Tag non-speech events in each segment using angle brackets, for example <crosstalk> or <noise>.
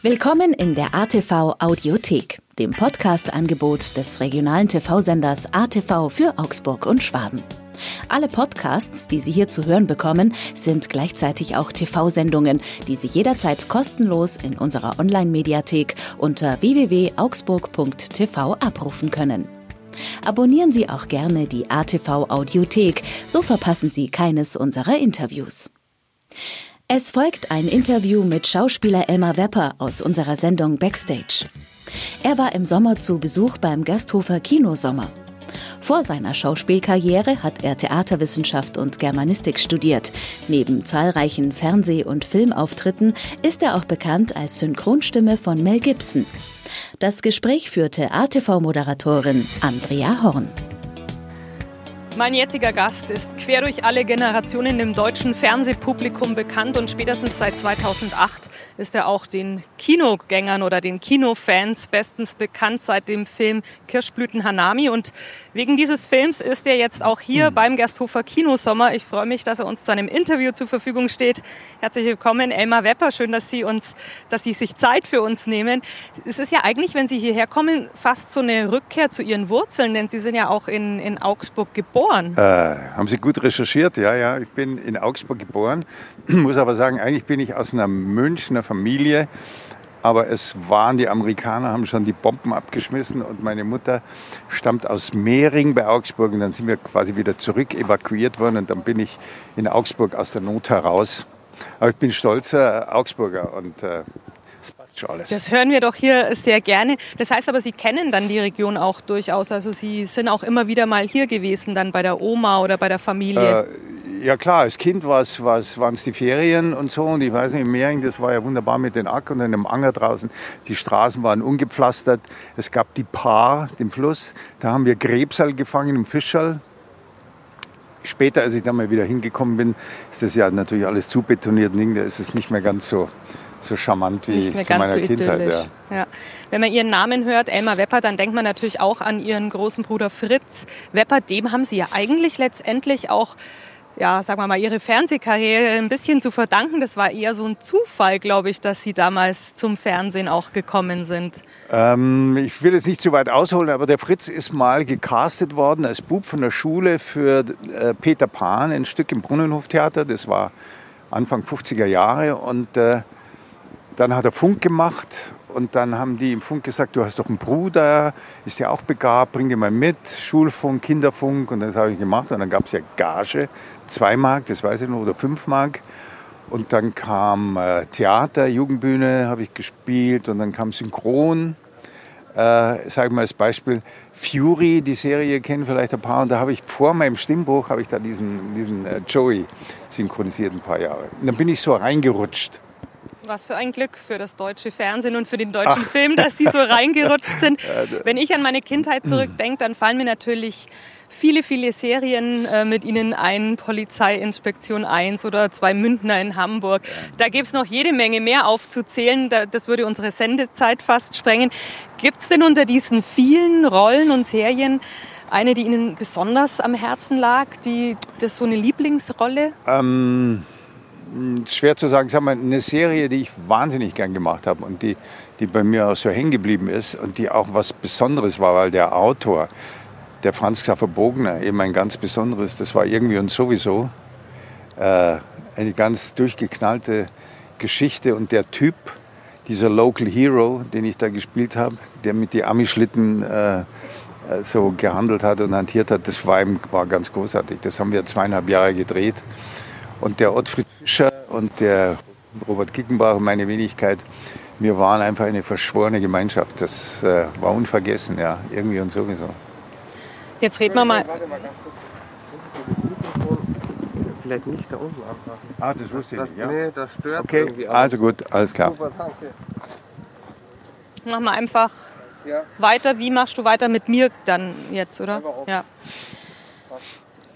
Willkommen in der ATV Audiothek, dem Podcast-Angebot des regionalen TV-Senders ATV für Augsburg und Schwaben. Alle Podcasts, die Sie hier zu hören bekommen, sind gleichzeitig auch TV-Sendungen, die Sie jederzeit kostenlos in unserer Online-Mediathek unter www.augsburg.tv abrufen können. Abonnieren Sie auch gerne die ATV Audiothek, so verpassen Sie keines unserer Interviews. Es folgt ein Interview mit Schauspieler Elmar Wepper aus unserer Sendung Backstage. Er war im Sommer zu Besuch beim Gasthofer Kinosommer. Vor seiner Schauspielkarriere hat er Theaterwissenschaft und Germanistik studiert. Neben zahlreichen Fernseh- und Filmauftritten ist er auch bekannt als Synchronstimme von Mel Gibson. Das Gespräch führte ATV-Moderatorin Andrea Horn. Mein jetziger Gast ist quer durch alle Generationen im deutschen Fernsehpublikum bekannt und spätestens seit 2008 ist er auch den Kinogängern oder den Kinofans bestens bekannt seit dem Film Kirschblüten Hanami. Und wegen dieses Films ist er jetzt auch hier mhm. beim Gersthofer Kinosommer. Ich freue mich, dass er uns zu einem Interview zur Verfügung steht. Herzlich willkommen, Elmar Wepper. Schön, dass Sie uns, dass Sie sich Zeit für uns nehmen. Es ist ja eigentlich, wenn Sie hierher kommen, fast so eine Rückkehr zu Ihren Wurzeln, denn Sie sind ja auch in, in Augsburg geboren. Äh, haben Sie gut recherchiert? Ja, ja. Ich bin in Augsburg geboren. <clears throat> Muss aber sagen, eigentlich bin ich aus einer Münchner Familie. Aber es waren die Amerikaner, haben schon die Bomben abgeschmissen und meine Mutter stammt aus Mehring bei Augsburg und dann sind wir quasi wieder zurück evakuiert worden und dann bin ich in Augsburg aus der Not heraus. Aber ich bin stolzer Augsburger und äh, das passt schon alles. Das hören wir doch hier sehr gerne. Das heißt aber, Sie kennen dann die Region auch durchaus. Also Sie sind auch immer wieder mal hier gewesen, dann bei der Oma oder bei der Familie. Äh, ja klar, als Kind waren es die Ferien und so. Und ich weiß nicht, im Mehring, das war ja wunderbar mit den Ack und einem Anger draußen. Die Straßen waren ungepflastert. Es gab die Paar, den Fluss. Da haben wir Grebsal gefangen im Fischall. Später, als ich da mal wieder hingekommen bin, ist das ja natürlich alles zubetoniert. Da ist es nicht mehr ganz so, so charmant wie zu meiner so Kindheit. Ja. Ja. Wenn man Ihren Namen hört, Elmar Wepper, dann denkt man natürlich auch an Ihren großen Bruder Fritz Wepper. Dem haben Sie ja eigentlich letztendlich auch ja, sagen wir mal, ihre Fernsehkarriere ein bisschen zu verdanken. Das war eher so ein Zufall, glaube ich, dass sie damals zum Fernsehen auch gekommen sind. Ähm, ich will jetzt nicht zu weit ausholen, aber der Fritz ist mal gecastet worden als Bub von der Schule für äh, Peter Pan, ein Stück im Brunnenhoftheater. Das war Anfang 50er Jahre und äh, dann hat er Funk gemacht und dann haben die im Funk gesagt, du hast doch einen Bruder, ist ja auch begabt, bring den mal mit, Schulfunk, Kinderfunk und das habe ich gemacht und dann gab es ja Gage, zwei Mark, das weiß ich noch, oder fünf Mark. Und dann kam äh, Theater, Jugendbühne habe ich gespielt und dann kam Synchron. Äh, sagen wir als Beispiel Fury, die Serie kennen vielleicht ein paar. Und da habe ich vor meinem Stimmbruch habe ich da diesen, diesen äh, Joey synchronisiert ein paar Jahre. Und dann bin ich so reingerutscht. Was für ein Glück für das deutsche Fernsehen und für den deutschen Ach. Film, dass die so <laughs> reingerutscht sind. Wenn ich an meine Kindheit zurückdenke, dann fallen mir natürlich viele, viele Serien äh, mit Ihnen ein, Polizeiinspektion 1 oder zwei Mündner in Hamburg. Da gibt es noch jede Menge mehr aufzuzählen. Da, das würde unsere Sendezeit fast sprengen. Gibt es denn unter diesen vielen Rollen und Serien eine, die Ihnen besonders am Herzen lag? Die, das so eine Lieblingsrolle? Ähm, schwer zu sagen. Sag mal, eine Serie, die ich wahnsinnig gern gemacht habe und die, die bei mir auch so hängen geblieben ist und die auch was Besonderes war, weil der Autor der Franz Xaver Bogner eben ein ganz besonderes, das war irgendwie und sowieso äh, eine ganz durchgeknallte Geschichte und der Typ, dieser Local Hero, den ich da gespielt habe, der mit die Amischlitten äh, äh, so gehandelt hat und hantiert hat, das war, war ganz großartig. Das haben wir zweieinhalb Jahre gedreht. Und der Ottfried Fischer und der Robert Kickenbach und meine Wenigkeit, wir waren einfach eine verschworene Gemeinschaft. Das äh, war unvergessen, ja, irgendwie und sowieso. Jetzt reden wir mal. Vielleicht nicht da unten anfassen. Ah, das wusste ich nicht, ja. Nee, das stört okay. irgendwie. Also gut, alles klar. Super, danke. Mach mal einfach ja. weiter. Wie machst du weiter mit mir dann jetzt, oder? Ja.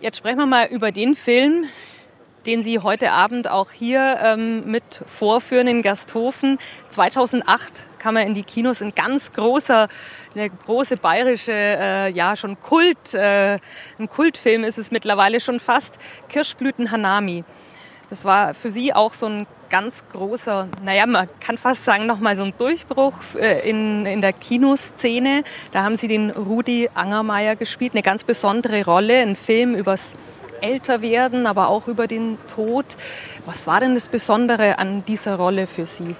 Jetzt sprechen wir mal über den Film, den Sie heute Abend auch hier ähm, mit vorführen in Gasthofen. 2008 kam er in die Kinos, ein ganz großer eine große bayerische, äh, ja schon Kult, äh, ein Kultfilm ist es mittlerweile schon fast, Kirschblüten Hanami. Das war für Sie auch so ein ganz großer, naja, man kann fast sagen, nochmal so ein Durchbruch äh, in, in der Kinoszene. Da haben Sie den Rudi Angermeier gespielt, eine ganz besondere Rolle, ein Film übers Älterwerden, aber auch über den Tod. Was war denn das Besondere an dieser Rolle für Sie?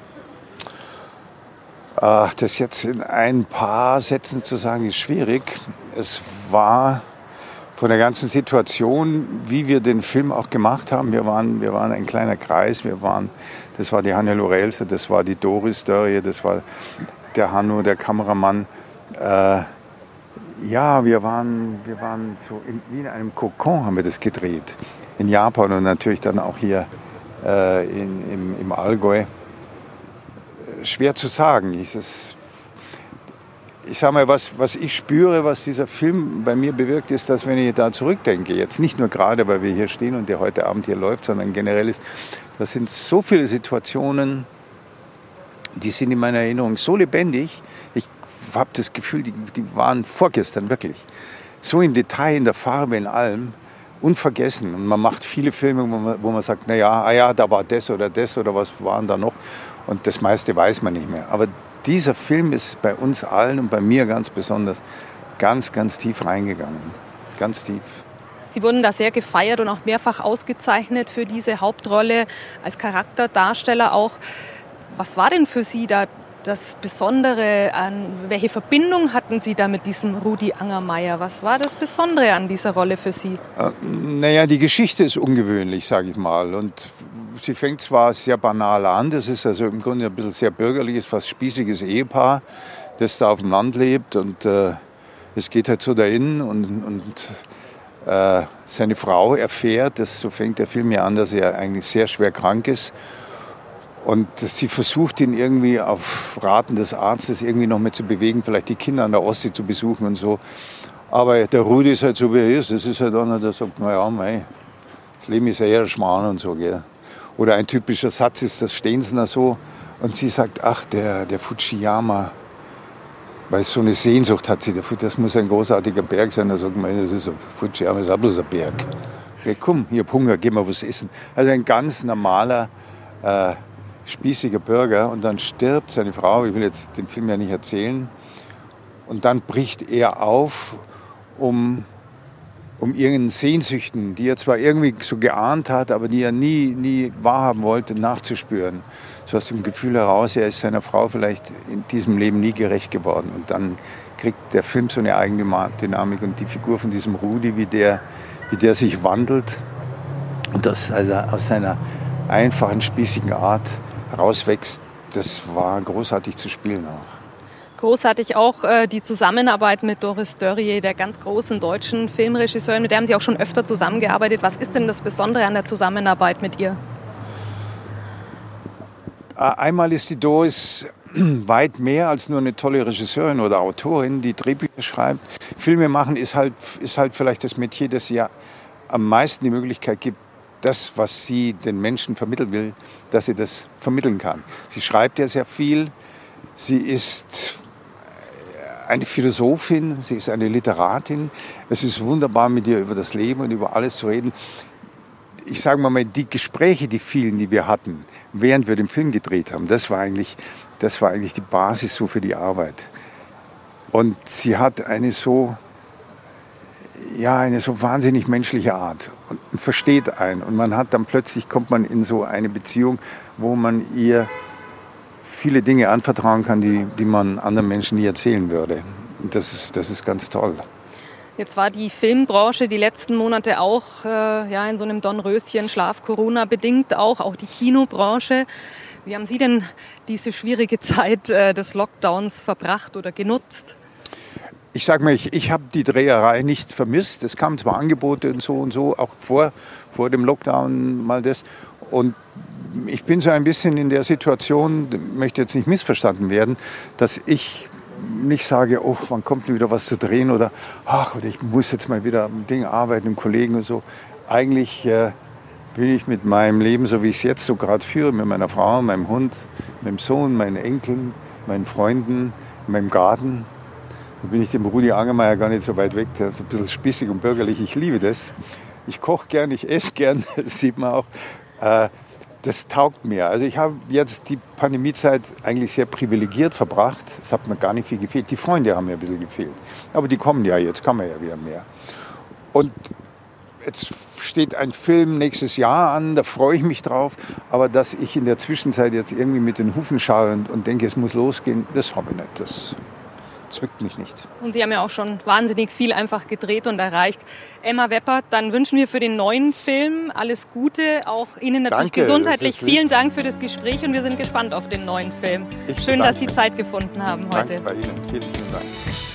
Ach, das jetzt in ein paar Sätzen zu sagen, ist schwierig. Es war von der ganzen Situation, wie wir den Film auch gemacht haben. Wir waren, wir waren ein kleiner Kreis. Wir waren, das war die Hanne Lorelse, das war die Doris Dörrie, das war der Hanno, der Kameramann. Äh, ja, wir waren, wir waren so in, wie in einem Kokon haben wir das gedreht. In Japan und natürlich dann auch hier äh, in, im, im Allgäu. Schwer zu sagen. Ich, das ich sage mal, was, was ich spüre, was dieser Film bei mir bewirkt, ist, dass wenn ich da zurückdenke, jetzt nicht nur gerade, weil wir hier stehen und der heute Abend hier läuft, sondern generell ist, das sind so viele Situationen, die sind in meiner Erinnerung so lebendig. Ich habe das Gefühl, die, die waren vorgestern wirklich. So im Detail, in der Farbe, in allem, unvergessen. Und man macht viele Filme, wo man, wo man sagt, naja, ah ja, da war das oder das oder was waren da noch. Und das meiste weiß man nicht mehr. Aber dieser Film ist bei uns allen und bei mir ganz besonders ganz, ganz tief reingegangen. Ganz tief. Sie wurden da sehr gefeiert und auch mehrfach ausgezeichnet für diese Hauptrolle als Charakterdarsteller auch. Was war denn für Sie da das Besondere an, welche Verbindung hatten Sie da mit diesem Rudi Angermeier? Was war das Besondere an dieser Rolle für Sie? Äh, naja, die Geschichte ist ungewöhnlich, sage ich mal. Und sie fängt zwar sehr banal an, das ist also im Grunde ein bisschen sehr bürgerliches, fast spießiges Ehepaar, das da auf dem Land lebt und äh, es geht halt so dahin und, und äh, seine Frau erfährt, das, so fängt der Film ja an, dass er eigentlich sehr schwer krank ist und sie versucht ihn irgendwie auf Raten des Arztes irgendwie noch mit zu bewegen, vielleicht die Kinder an der Ostsee zu besuchen und so. Aber der Rudi ist halt so, wie er ist. Das ist halt einer, der sagt, naja, mei, das Leben ist ja eher Schmarrn und so. Gell. Oder ein typischer Satz ist, das stehen sie da so. Und sie sagt, ach, der, der Fujiyama, weil so eine Sehnsucht hat sie, das muss ein großartiger Berg sein. Da sagt man, das ist ein Fujiyama, ist auch bloß ein Berg. Okay, komm, hier Hunger, geh mal was essen. Also ein ganz normaler, äh, spießiger Bürger und dann stirbt seine Frau, ich will jetzt den Film ja nicht erzählen, und dann bricht er auf, um, um irgendeinen Sehnsüchten, die er zwar irgendwie so geahnt hat, aber die er nie, nie wahrhaben wollte, nachzuspüren. So aus dem Gefühl heraus, er ist seiner Frau vielleicht in diesem Leben nie gerecht geworden. Und dann kriegt der Film so eine eigene Dynamik und die Figur von diesem Rudi, wie der, wie der sich wandelt und das also aus seiner einfachen, spießigen Art rauswächst, das war großartig zu spielen auch. Großartig auch äh, die Zusammenarbeit mit Doris Dörrie, der ganz großen deutschen Filmregisseurin, mit der haben Sie auch schon öfter zusammengearbeitet. Was ist denn das Besondere an der Zusammenarbeit mit ihr? Einmal ist die Doris <clears throat> weit mehr als nur eine tolle Regisseurin oder Autorin, die Drehbücher schreibt. Filme machen ist halt, ist halt vielleicht das Metier, das ja am meisten die Möglichkeit gibt, das, was sie den Menschen vermitteln will, dass sie das vermitteln kann. Sie schreibt ja sehr viel. Sie ist eine Philosophin, sie ist eine Literatin. Es ist wunderbar, mit ihr über das Leben und über alles zu reden. Ich sage mal, die Gespräche, die vielen, die wir hatten, während wir den Film gedreht haben, das war eigentlich, das war eigentlich die Basis so für die Arbeit. Und sie hat eine so ja, eine so wahnsinnig menschliche Art und versteht einen. Und man hat dann plötzlich, kommt man in so eine Beziehung, wo man ihr viele Dinge anvertrauen kann, die, die man anderen Menschen nie erzählen würde. Und das ist, das ist ganz toll. Jetzt war die Filmbranche die letzten Monate auch äh, ja, in so einem Dornröschen-Schlaf Corona bedingt, auch, auch die Kinobranche. Wie haben Sie denn diese schwierige <laughs> Zeit äh, des Lockdowns verbracht oder genutzt? Ich sage mal, ich, ich habe die Dreherei nicht vermisst. Es kamen zwar Angebote und so und so, auch vor, vor dem Lockdown mal das. Und ich bin so ein bisschen in der Situation, möchte jetzt nicht missverstanden werden, dass ich nicht sage, oh, wann kommt denn wieder was zu drehen oder ach, ich muss jetzt mal wieder am Ding arbeiten, mit Kollegen und so. Eigentlich äh, bin ich mit meinem Leben, so wie ich es jetzt so gerade führe, mit meiner Frau, meinem Hund, meinem Sohn, meinen Enkeln, meinen Freunden, meinem Garten, da bin ich dem Rudi Angermeier gar nicht so weit weg. Der ist ein bisschen spießig und bürgerlich. Ich liebe das. Ich koche gern, ich esse gern, <laughs> das sieht man auch. Äh, das taugt mir. Also ich habe jetzt die Pandemiezeit eigentlich sehr privilegiert verbracht. Es hat mir gar nicht viel gefehlt. Die Freunde haben mir ein bisschen gefehlt. Aber die kommen ja, jetzt kann man ja wieder mehr. Und jetzt steht ein Film nächstes Jahr an, da freue ich mich drauf. Aber dass ich in der Zwischenzeit jetzt irgendwie mit den Hufen schaue und, und denke, es muss losgehen, das habe ich nicht. Das zwickt mich nicht. Und Sie haben ja auch schon wahnsinnig viel einfach gedreht und erreicht. Emma Weppert, dann wünschen wir für den neuen Film alles Gute, auch Ihnen natürlich Danke, gesundheitlich. Vielen Dank für das Gespräch und wir sind gespannt auf den neuen Film. Ich Schön, dass Sie. Zeit gefunden haben heute. Danke bei Ihnen. Vielen, vielen Dank.